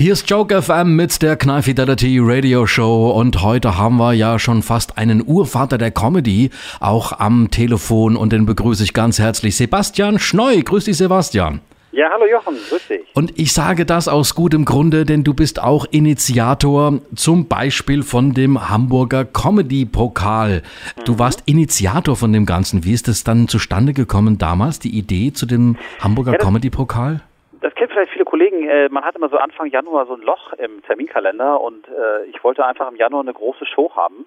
Hier ist Joke FM mit der Knall Fidelity Radio Show und heute haben wir ja schon fast einen Urvater der Comedy auch am Telefon und den begrüße ich ganz herzlich Sebastian Schneu. Grüß dich Sebastian. Ja, hallo Jochen, grüß dich. Und ich sage das aus gutem Grunde, denn du bist auch Initiator zum Beispiel von dem Hamburger Comedy Pokal. Du mhm. warst Initiator von dem Ganzen. Wie ist es dann zustande gekommen damals, die Idee zu dem Hamburger ja, Comedy Pokal? Das kennen vielleicht viele Kollegen. Äh, man hat immer so Anfang Januar so ein Loch im Terminkalender und äh, ich wollte einfach im Januar eine große Show haben.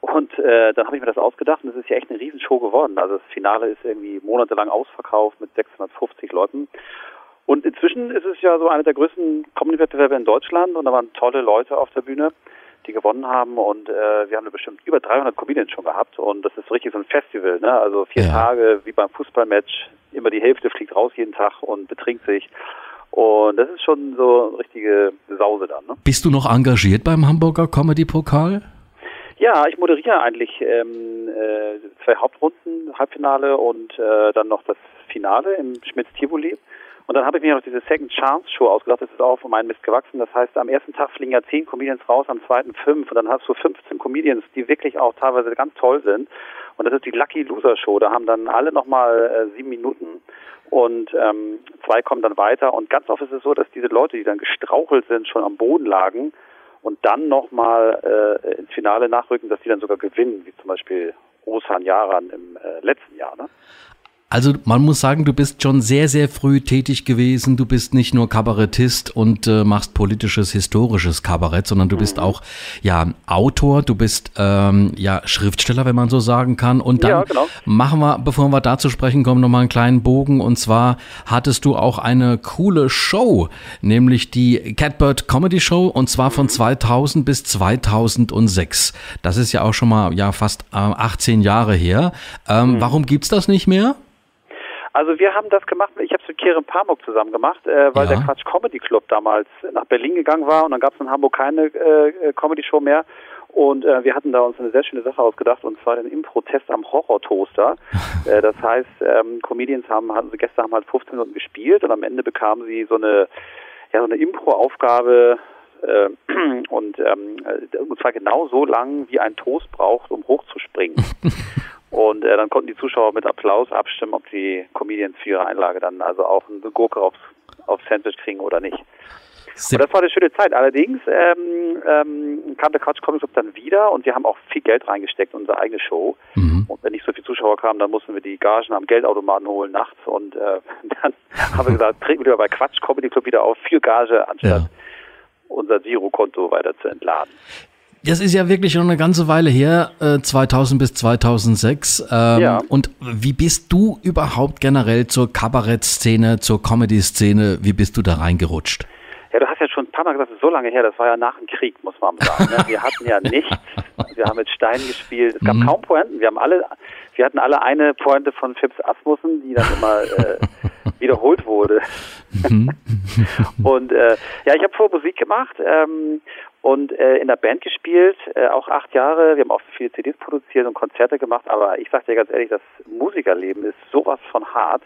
Und äh, dann habe ich mir das ausgedacht und es ist ja echt eine Riesenshow geworden. Also das Finale ist irgendwie monatelang ausverkauft mit 650 Leuten. Und inzwischen ist es ja so einer der größten Comedy-Wettbewerbe in Deutschland und da waren tolle Leute auf der Bühne, die gewonnen haben und äh, wir haben bestimmt über 300 Comedians schon gehabt und das ist richtig so ein Festival, ne? Also vier ja. Tage wie beim Fußballmatch, immer die Hälfte fliegt raus jeden Tag und betrinkt sich. Und das ist schon so eine richtige Sause dann. Ne? Bist du noch engagiert beim Hamburger Comedy Pokal? Ja, ich moderiere eigentlich ähm, äh, zwei Hauptrunden, Halbfinale und äh, dann noch das Finale im Schmitz Tivoli. Und dann habe ich mir noch diese Second Chance Show ausgedacht. Das ist auch von meinem Mist gewachsen. Das heißt, am ersten Tag fliegen ja zehn Comedians raus, am zweiten fünf. Und dann hast du 15 Comedians, die wirklich auch teilweise ganz toll sind. Und das ist die Lucky Loser Show. Da haben dann alle nochmal äh, sieben Minuten. Und ähm, zwei kommen dann weiter. Und ganz oft ist es so, dass diese Leute, die dann gestrauchelt sind, schon am Boden lagen, und dann nochmal äh, ins Finale nachrücken, dass die dann sogar gewinnen, wie zum Beispiel Osan Yaran im äh, letzten Jahr. Ne? Also man muss sagen, du bist schon sehr, sehr früh tätig gewesen. Du bist nicht nur Kabarettist und äh, machst politisches, historisches Kabarett, sondern du mhm. bist auch ja Autor, du bist ähm, ja Schriftsteller, wenn man so sagen kann. Und dann ja, genau. machen wir, bevor wir dazu sprechen kommen, nochmal einen kleinen Bogen. Und zwar hattest du auch eine coole Show, nämlich die Catbird Comedy Show und zwar von 2000 mhm. bis 2006. Das ist ja auch schon mal ja fast äh, 18 Jahre her. Ähm, mhm. Warum gibt's das nicht mehr? Also wir haben das gemacht, ich habe es mit Keren Pamuk zusammen gemacht, äh, weil ja. der Quatsch Comedy Club damals nach Berlin gegangen war und dann gab es in Hamburg keine äh, Comedy Show mehr. Und äh, wir hatten da uns eine sehr schöne Sache ausgedacht und zwar den Impro-Test am Horror-Toaster. äh, das heißt, ähm, Comedians haben, also Gäste haben halt 15 Minuten gespielt und am Ende bekamen sie so eine, ja, so eine Impro-Aufgabe äh, und, ähm, äh, und zwar genau so lang, wie ein Toast braucht, um hochzuspringen. Und äh, dann konnten die Zuschauer mit Applaus abstimmen, ob die Comedians für ihre Einlage dann also auch eine Gurke aufs, aufs Sandwich kriegen oder nicht. Und das war eine schöne Zeit. Allerdings ähm, ähm, kam der Couch Comics Club dann wieder und wir haben auch viel Geld reingesteckt in unsere eigene Show. Mhm. Und wenn nicht so viele Zuschauer kamen, dann mussten wir die Gagen am Geldautomaten holen nachts. Und äh, dann haben wir gesagt, treten wir bei Quatsch Comedy Club wieder auf, viel Gage, anstatt ja. unser Girokonto weiter zu entladen. Das ist ja wirklich schon eine ganze Weile her, äh, 2000 bis 2006. Ähm, ja. Und wie bist du überhaupt generell zur Kabarettszene, zur Comedy-Szene, wie bist du da reingerutscht? Ja, du hast ja schon ein paar Mal gesagt, das ist so lange her, das war ja nach dem Krieg, muss man sagen. Ne? Wir hatten ja nichts, wir haben mit Steinen gespielt, es gab mhm. kaum Pointen, wir haben alle, wir hatten alle eine Pointe von Phipps Asmussen, die dann immer äh, wiederholt wurde. Mhm. und äh, ja, ich habe vor Musik gemacht ähm, und äh, in der Band gespielt, äh, auch acht Jahre. Wir haben auch viele CDs produziert und Konzerte gemacht, aber ich sage dir ganz ehrlich, das Musikerleben ist sowas von hart.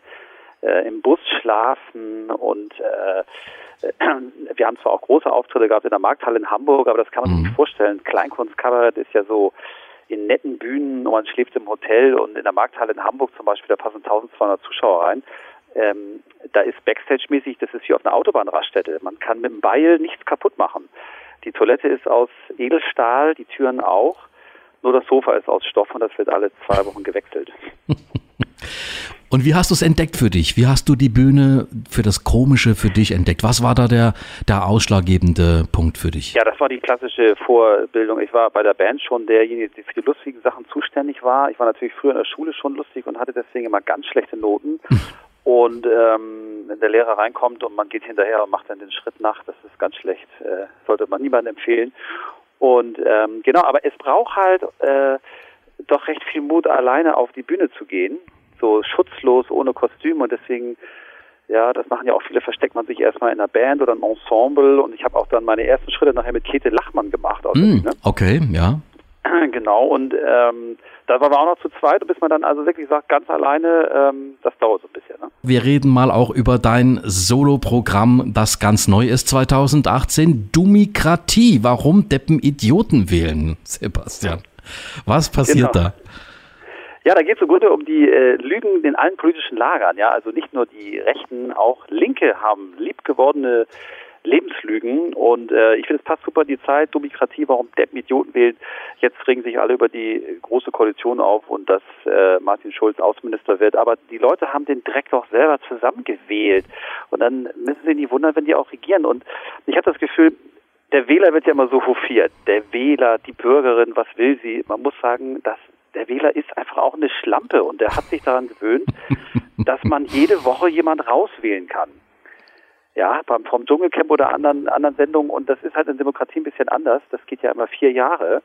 Äh, Im Bus schlafen und äh, wir haben zwar auch große Auftritte gehabt in der Markthalle in Hamburg, aber das kann man sich mhm. nicht vorstellen. Kleinkunstkabarett ist ja so in netten Bühnen und man schläft im Hotel und in der Markthalle in Hamburg zum Beispiel, da passen 1200 Zuschauer rein. Ähm, da ist Backstage-mäßig, das ist wie auf einer Autobahnraststätte. Man kann mit dem Beil nichts kaputt machen. Die Toilette ist aus Edelstahl, die Türen auch. Nur das Sofa ist aus Stoff und das wird alle zwei Wochen gewechselt. Und wie hast du es entdeckt für dich? Wie hast du die Bühne für das Komische für dich entdeckt? Was war da der, der ausschlaggebende Punkt für dich? Ja, das war die klassische Vorbildung. Ich war bei der Band schon derjenige, der für die lustigen Sachen zuständig war. Ich war natürlich früher in der Schule schon lustig und hatte deswegen immer ganz schlechte Noten. Und ähm, wenn der Lehrer reinkommt und man geht hinterher und macht dann den Schritt nach, das ist ganz schlecht. Äh, sollte man niemandem empfehlen. Und ähm, genau, aber es braucht halt äh, doch recht viel Mut, alleine auf die Bühne zu gehen, so schutzlos, ohne Kostüm. Und deswegen, ja, das machen ja auch viele, versteckt man sich erstmal in einer Band oder einem Ensemble. Und ich habe auch dann meine ersten Schritte nachher mit Käthe Lachmann gemacht. Mm, okay, ja. Genau, und ähm, da waren wir auch noch zu zweit, bis man dann also wirklich sagt, ganz alleine, ähm, das dauert so ein bisschen. Ne? Wir reden mal auch über dein Soloprogramm, das ganz neu ist 2018. Dumikratie. Warum Deppen Idioten wählen, Sebastian? Was passiert genau. da? Ja, da geht es im Grunde um die äh, Lügen in allen politischen Lagern. Ja, also nicht nur die Rechten, auch Linke haben liebgewordene Lebenslügen. Und äh, ich finde, es passt super die Zeit, Demokratie, warum Deppen Idioten wählt. Jetzt regen sich alle über die große Koalition auf und dass äh, Martin Schulz Außenminister wird. Aber die Leute haben den Dreck doch selber zusammengewählt. Und dann müssen sie nicht wundern, wenn die auch regieren. Und ich habe das Gefühl, der Wähler wird ja immer so hofiert. Der Wähler, die Bürgerin, was will sie? Man muss sagen, dass der Wähler ist einfach auch eine Schlampe und der hat sich daran gewöhnt, dass man jede Woche jemand rauswählen kann ja, beim, vom Dschungelcamp oder anderen, anderen Sendungen. Und das ist halt in Demokratie ein bisschen anders. Das geht ja immer vier Jahre.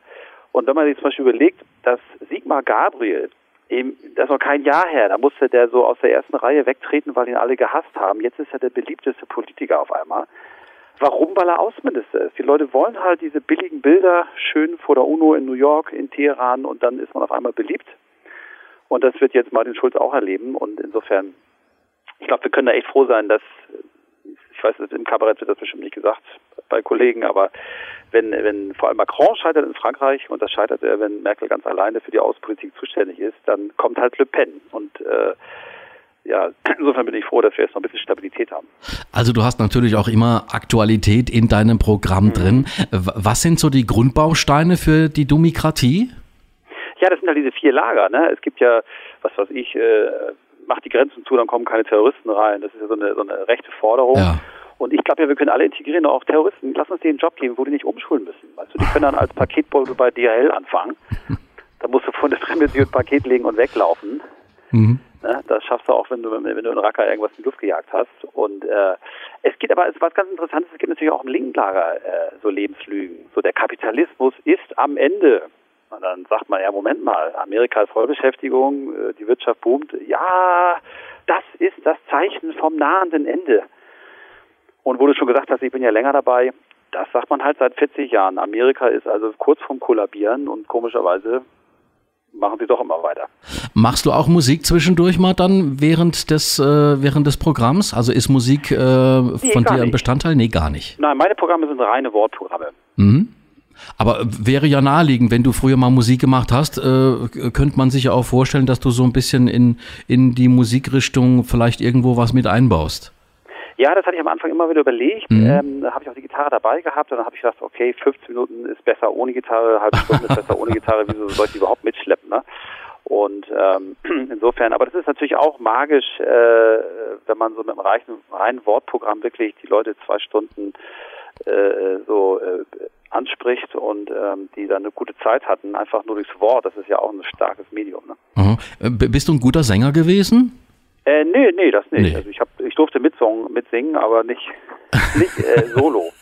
Und wenn man sich zum Beispiel überlegt, dass Sigmar Gabriel, eben, das ist noch kein Jahr her, da musste der so aus der ersten Reihe wegtreten, weil ihn alle gehasst haben. Jetzt ist er der beliebteste Politiker auf einmal. Warum? Weil er Außenminister ist. Die Leute wollen halt diese billigen Bilder schön vor der UNO in New York, in Teheran und dann ist man auf einmal beliebt. Und das wird jetzt Martin Schulz auch erleben. Und insofern, ich glaube, wir können da echt froh sein, dass ich weiß, im Kabarett wird das bestimmt nicht gesagt bei Kollegen, aber wenn, wenn vor allem Macron scheitert in Frankreich und das scheitert er, wenn Merkel ganz alleine für die Außenpolitik zuständig ist, dann kommt halt Le Pen und äh, ja, insofern bin ich froh, dass wir jetzt noch ein bisschen Stabilität haben. Also du hast natürlich auch immer Aktualität in deinem Programm mhm. drin. Was sind so die Grundbausteine für die Demokratie? Ja, das sind halt diese vier Lager. Ne? Es gibt ja, was weiß ich, äh, macht die Grenzen zu, dann kommen keine Terroristen rein. Das ist ja so eine, so eine rechte Forderung. Ja. Und ich glaube ja, wir können alle integrieren, auch Terroristen. Lass uns denen einen Job geben, wo die nicht umschulen müssen. Weißt du, die können dann als Paketbote bei DHL anfangen. Da musst du von der Fremdbeziehung ein Paket legen und weglaufen. Mhm. Ne, das schaffst du auch, wenn du, wenn du in Racker irgendwas in die Luft gejagt hast. Und äh, es geht aber, es was ganz Interessantes, es gibt natürlich auch im linken Lager äh, so Lebenslügen. So der Kapitalismus ist am Ende. Und dann sagt man, ja, Moment mal, Amerika ist Vollbeschäftigung, äh, die Wirtschaft boomt. Ja, das ist das Zeichen vom nahenden Ende. Und wo du schon gesagt hast, ich bin ja länger dabei, das sagt man halt seit 40 Jahren. Amerika ist also kurz vorm Kollabieren und komischerweise machen sie doch immer weiter. Machst du auch Musik zwischendurch mal dann während des, äh, während des Programms? Also ist Musik äh, nee, von dir ein Bestandteil? Nee, gar nicht. Nein, meine Programme sind reine Wortprogramme. Mhm. Aber wäre ja naheliegend, wenn du früher mal Musik gemacht hast, äh, könnte man sich ja auch vorstellen, dass du so ein bisschen in, in die Musikrichtung vielleicht irgendwo was mit einbaust. Ja, das hatte ich am Anfang immer wieder überlegt. Mhm. Ähm, da habe ich auch die Gitarre dabei gehabt und dann habe ich gedacht, okay, 15 Minuten ist besser ohne Gitarre, halbe Stunde ist besser ohne Gitarre, wieso soll ich die überhaupt mitschleppen? Ne? Und ähm, insofern, aber das ist natürlich auch magisch, äh, wenn man so mit einem reichen, reinen Wortprogramm wirklich die Leute zwei Stunden äh, so äh, anspricht und ähm, die dann eine gute Zeit hatten, einfach nur durchs Wort. Das ist ja auch ein starkes Medium. Ne? Mhm. Bist du ein guter Sänger gewesen? Äh, nee, nee, das nicht. Nee. Also ich, hab, ich durfte mitsong, mitsingen, aber nicht, nicht äh, solo.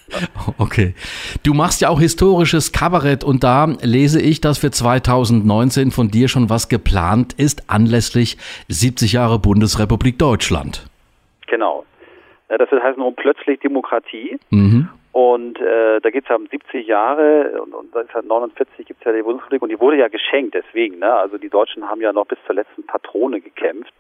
Okay. Du machst ja auch historisches Kabarett und da lese ich, dass für 2019 von dir schon was geplant ist anlässlich 70 Jahre Bundesrepublik Deutschland. Genau. Das heißt nun plötzlich Demokratie. Mhm. Und äh, da geht es ja um 70 Jahre und, und seit 49 gibt es ja die Bundesrepublik und die wurde ja geschenkt deswegen. Ne? Also die Deutschen haben ja noch bis zur letzten Patrone gekämpft.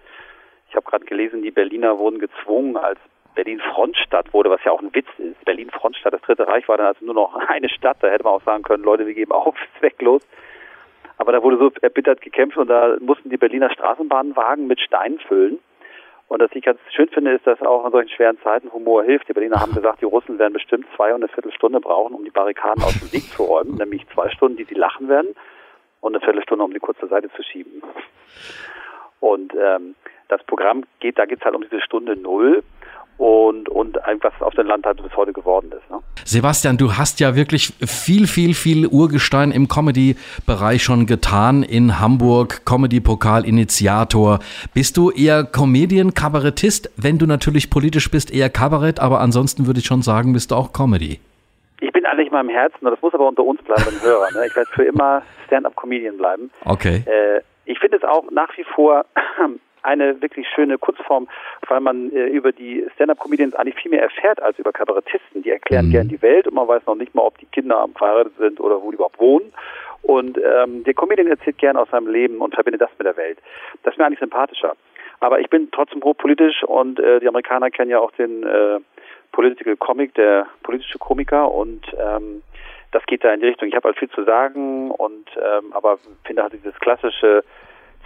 Ich habe gerade gelesen, die Berliner wurden gezwungen, als Berlin Frontstadt wurde, was ja auch ein Witz ist. Berlin Frontstadt, das Dritte Reich war dann also nur noch eine Stadt. Da hätte man auch sagen können, Leute, wir geben auf, zwecklos. Aber da wurde so erbittert gekämpft und da mussten die Berliner Straßenbahnwagen mit Steinen füllen. Und was ich ganz schön finde, ist, dass auch in solchen schweren Zeiten Humor hilft. Die Berliner haben gesagt, die Russen werden bestimmt zwei und eine Viertelstunde brauchen, um die Barrikaden aus dem Weg zu räumen. Nämlich zwei Stunden, die sie lachen werden und eine Viertelstunde, um die kurz zur Seite zu schieben. Und ähm, das Programm geht, da geht es halt um diese Stunde Null und, und was auf dem Land halt bis heute geworden ist. Ne? Sebastian, du hast ja wirklich viel, viel, viel Urgestein im Comedy-Bereich schon getan in Hamburg, Comedy-Pokal-Initiator. Bist du eher Comedian, Kabarettist? Wenn du natürlich politisch bist, eher Kabarett, aber ansonsten würde ich schon sagen, bist du auch Comedy. Ich bin eigentlich mal im Herzen, das muss aber unter uns bleiben, den Hörern. Ne? Ich werde für immer Stand-up-Comedian bleiben. Okay. Äh, ich finde es auch nach wie vor eine wirklich schöne Kurzform, weil man äh, über die Stand-Up-Comedians eigentlich viel mehr erfährt als über Kabarettisten. Die erklären mhm. gern die Welt und man weiß noch nicht mal, ob die Kinder am verheiratet sind oder wo die überhaupt wohnen. Und ähm, der Comedian erzählt gern aus seinem Leben und verbindet das mit der Welt. Das ist mir eigentlich sympathischer. Aber ich bin trotzdem hochpolitisch und äh, die Amerikaner kennen ja auch den äh, Political Comic, der politische Komiker und ähm, das geht da in die Richtung. Ich habe halt viel zu sagen und ähm, aber finde halt dieses klassische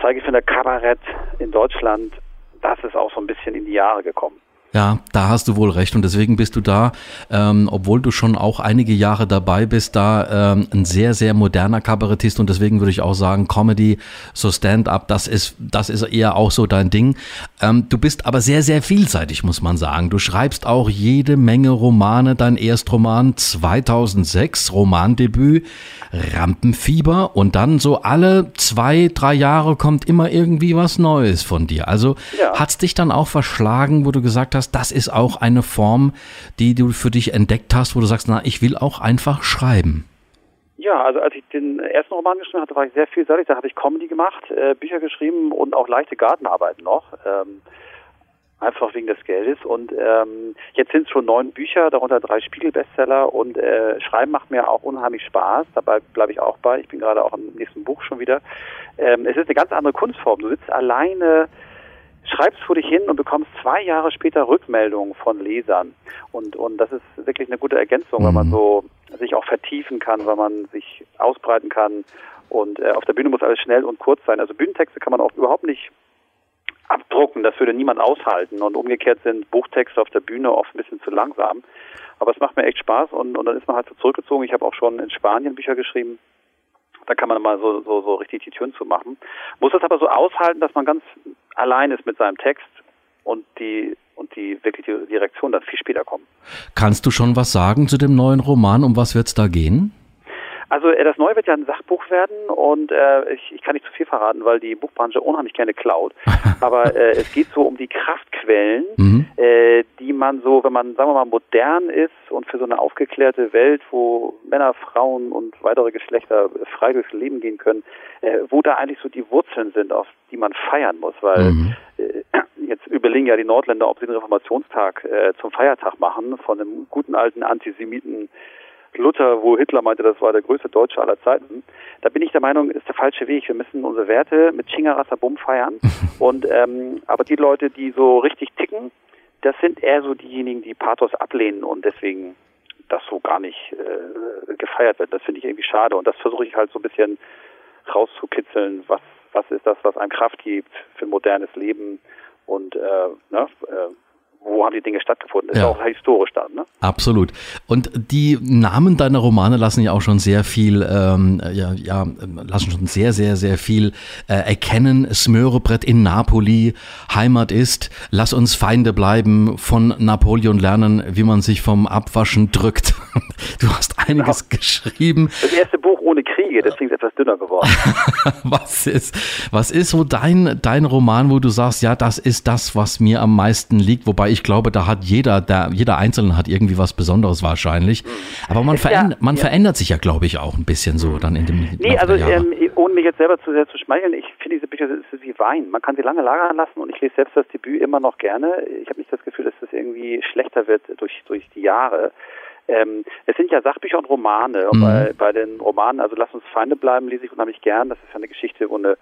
Zeigefinder-Kabarett in Deutschland, das ist auch so ein bisschen in die Jahre gekommen. Ja, da hast du wohl recht und deswegen bist du da, ähm, obwohl du schon auch einige Jahre dabei bist, da ähm, ein sehr, sehr moderner Kabarettist und deswegen würde ich auch sagen, Comedy, so Stand-up, das ist, das ist eher auch so dein Ding. Ähm, du bist aber sehr, sehr vielseitig, muss man sagen. Du schreibst auch jede Menge Romane, dein Erstroman 2006, Romandebüt, Rampenfieber und dann so alle zwei, drei Jahre kommt immer irgendwie was Neues von dir. Also ja. hat's dich dann auch verschlagen, wo du gesagt hast, hast, das ist auch eine Form, die du für dich entdeckt hast, wo du sagst, na, ich will auch einfach schreiben. Ja, also als ich den ersten Roman geschrieben hatte, war ich sehr vielseitig. Da habe ich Comedy gemacht, äh, Bücher geschrieben und auch leichte Gartenarbeiten noch. Ähm, einfach wegen des Geldes. Und ähm, jetzt sind es schon neun Bücher, darunter drei Spiegel-Bestseller und äh, Schreiben macht mir auch unheimlich Spaß. Dabei bleibe ich auch bei. Ich bin gerade auch im nächsten Buch schon wieder. Ähm, es ist eine ganz andere Kunstform. Du sitzt alleine schreibst vor dich hin und bekommst zwei Jahre später Rückmeldungen von Lesern. Und, und das ist wirklich eine gute Ergänzung, mhm. weil man mhm. so sich auch vertiefen kann, weil man sich ausbreiten kann. Und äh, auf der Bühne muss alles schnell und kurz sein. Also Bühnentexte kann man auch überhaupt nicht abdrucken. Das würde niemand aushalten. Und umgekehrt sind Buchtexte auf der Bühne oft ein bisschen zu langsam. Aber es macht mir echt Spaß und, und dann ist man halt so zurückgezogen. Ich habe auch schon in Spanien Bücher geschrieben. Da kann man mal so, so, so richtig die Türen zu machen. Muss das aber so aushalten, dass man ganz allein ist mit seinem Text und die und die wirklich die, dann viel später kommen. Kannst du schon was sagen zu dem neuen Roman? Um was wird es da gehen? Also äh, das Neue wird ja ein Sachbuch werden und äh, ich, ich kann nicht zu viel verraten, weil die Buchbranche unheimlich gerne klaut. Aber äh, es geht so um die Kraftquellen, mhm. äh, die man so, wenn man, sagen wir mal, modern ist und für so eine aufgeklärte Welt, wo Männer, Frauen und weitere Geschlechter frei durchs Leben gehen können, äh, wo da eigentlich so die Wurzeln sind, auf die man feiern muss, weil mhm. äh, jetzt überlegen ja die Nordländer, ob sie den Reformationstag äh, zum Feiertag machen von einem guten alten Antisemiten Luther, wo Hitler meinte, das war der größte Deutsche aller Zeiten. Da bin ich der Meinung, ist der falsche Weg. Wir müssen unsere Werte mit Chingarasabum feiern. Und ähm, aber die Leute, die so richtig ticken, das sind eher so diejenigen, die Pathos ablehnen und deswegen das so gar nicht äh, gefeiert wird. Das finde ich irgendwie schade und das versuche ich halt so ein bisschen rauszukitzeln. Was was ist das, was einem Kraft gibt für ein modernes Leben und äh, ne, äh, wo haben die Dinge stattgefunden? Ist ja. auch historisch dann, ne? Absolut. Und die Namen deiner Romane lassen ja auch schon sehr viel, ähm, ja, ja, lassen schon sehr, sehr, sehr viel äh, erkennen. Smörebrett in Napoli, Heimat ist, lass uns Feinde bleiben, von Napoleon lernen, wie man sich vom Abwaschen drückt. Du hast einiges genau. geschrieben. Das erste Buch ohne Kriege, deswegen ist etwas dünner geworden. was ist, was ist so dein, dein Roman, wo du sagst, ja, das ist das, was mir am meisten liegt, wobei ich glaube, da hat jeder, da, jeder Einzelne hat irgendwie was Besonderes wahrscheinlich. Aber man, verändert, ja, man ja. verändert sich ja, glaube ich, auch ein bisschen so dann in dem Nee, also ähm, ohne mich jetzt selber zu sehr zu schmeicheln, ich finde diese Bücher ist wie Wein. Man kann sie lange lagern lassen und ich lese selbst das Debüt immer noch gerne. Ich habe nicht das Gefühl, dass das irgendwie schlechter wird durch, durch die Jahre. Ähm, es sind ja Sachbücher und Romane. Mhm. Bei, bei den Romanen, also Lass uns Feinde bleiben, lese ich unheimlich gern. Das ist ja eine Geschichte, wo eine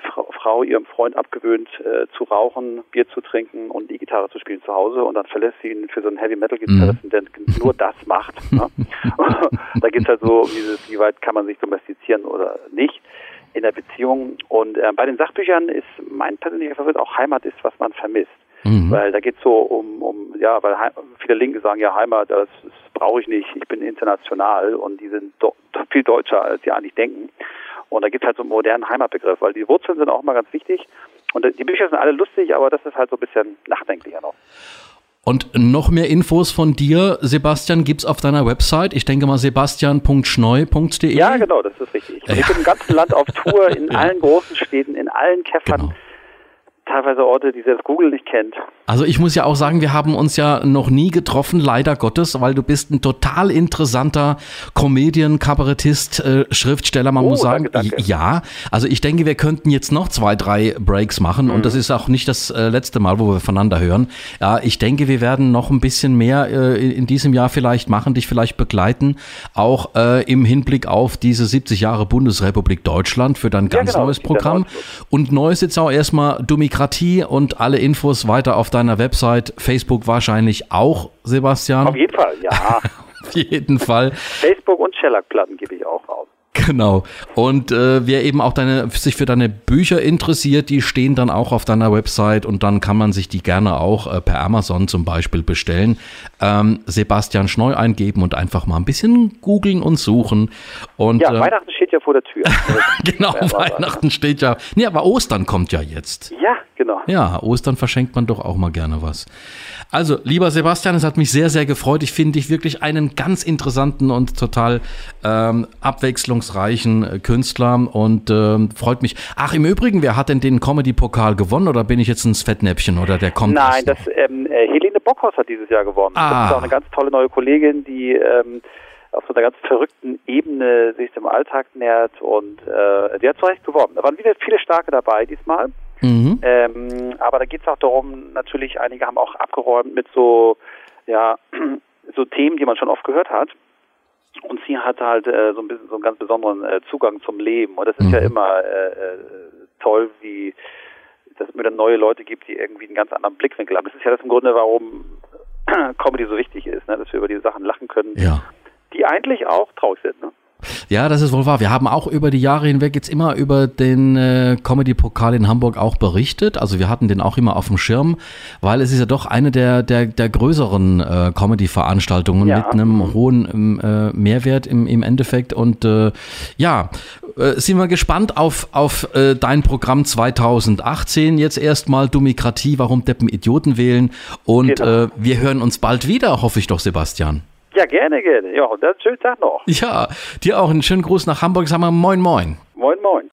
Frau, Frau ihrem Freund abgewöhnt äh, zu rauchen, Bier zu trinken und die Gitarre zu spielen zu Hause und dann verlässt sie ihn für so einen Heavy Metal Gitarristen, mhm. der nur das macht. Ne? da geht es halt so um dieses, wie weit kann man sich domestizieren oder nicht in der Beziehung. Und äh, bei den Sachbüchern ist mein persönlicher Favorit auch Heimat ist, was man vermisst. Mhm. Weil da geht es so um, um, ja, weil viele Linke sagen ja Heimat, das, das brauche ich nicht, ich bin international und die sind do viel deutscher, als sie eigentlich denken. Und da gibt es halt so einen modernen Heimatbegriff, weil die Wurzeln sind auch immer ganz wichtig. Und die Bücher sind alle lustig, aber das ist halt so ein bisschen nachdenklicher noch. Und noch mehr Infos von dir, Sebastian, gibt es auf deiner Website. Ich denke mal sebastian.schneu.de. Ja, genau, das ist richtig. Ja. Ich bin im ganzen Land auf Tour, in ja. allen großen Städten, in allen Käffern. Genau. Teilweise Orte, die selbst Google nicht kennt. Also ich muss ja auch sagen, wir haben uns ja noch nie getroffen, leider Gottes, weil du bist ein total interessanter Comedian, Kabarettist, äh, Schriftsteller. Man Oh, muss sagen, danke, danke. ja. Also ich denke, wir könnten jetzt noch zwei, drei Breaks machen und das ist auch nicht das äh, letzte Mal, wo wir voneinander hören. Ja, ich denke, wir werden noch ein bisschen mehr äh, in, diesem Jahr vielleicht machen, dich vielleicht begleiten, auch äh, im Hinblick auf diese 70 Jahre Bundesrepublik Deutschland für dein Ja, ganz genau, neues Programm. Und neu ist jetzt auch erstmal Dumikratie und alle Infos weiter auf deiner Website, Facebook wahrscheinlich auch, Sebastian. Auf jeden Fall, ja. Auf jeden Fall. Facebook und Shellac-Platten gebe ich auch raus. Genau. Und äh, wer eben auch deine, sich für deine Bücher interessiert, die stehen dann auch auf deiner Website und dann kann man sich die gerne auch äh, per Amazon zum Beispiel bestellen. Ähm, Sebastian Schneu eingeben und einfach mal ein bisschen googeln und suchen. Und Ja, äh, Weihnachten steht ja vor der Tür. genau, Weihnachten steht ja. Nee, aber Ostern kommt ja jetzt. ja, genau. Ja, Ostern verschenkt man doch auch mal gerne was. Also, lieber Sebastian, es hat mich sehr, sehr gefreut. Ich finde dich wirklich einen ganz interessanten und total ähm, abwechslungsreichen äh, Künstler und ähm, freut mich. Ach, im Übrigen, wer hat denn den Comedy-Pokal gewonnen oder bin ich jetzt ins Fettnäpfchen oder der kommt Nein, das ähm, äh, Helene Bockhaus hat dieses Jahr gewonnen. Ah. Das ist auch eine ganz tolle neue Kollegin, die ähm, auf so einer ganz verrückten Ebene sich dem Alltag nähert und äh, die hat zu Recht gewonnen. Da waren wieder viele Starke dabei diesmal. Mhm. Ähm, aber da geht es auch darum, natürlich, einige haben auch abgeräumt mit so, ja, so Themen, die man schon oft gehört hat. Und sie hat halt äh, so ein bisschen so einen ganz besonderen äh, Zugang zum Leben. Und das ist ja Mhm. immer äh, äh, toll, wie dass es immer dann neue Leute gibt, die irgendwie einen ganz anderen Blickwinkel haben. Das ist ja das im Grunde, warum Comedy so wichtig ist, ne? dass wir über diese Sachen lachen können, Ja. Die eigentlich auch traurig sind. Ne? Ja, das ist wohl wahr. Wir haben auch über die Jahre hinweg jetzt immer über den äh, Comedy-Pokal in Hamburg auch berichtet. Also wir hatten den auch immer auf dem Schirm, weil es ist ja doch eine der, der, der größeren äh, Comedy-Veranstaltungen Ja. mit einem hohen ähm, äh, Mehrwert im, im Endeffekt. Und äh, ja, äh, sind wir gespannt auf, auf äh, dein Programm 2018. Jetzt erstmal Dumikratie, warum Deppen Idioten wählen. Und Genau. äh, wir hören uns bald wieder, hoffe ich doch, Sebastian. Ja, gerne, gerne. Ja, und dann schönen Tag noch. Ja, dir auch einen schönen Gruß nach Hamburg. Sag mal Moin Moin. Moin, moin.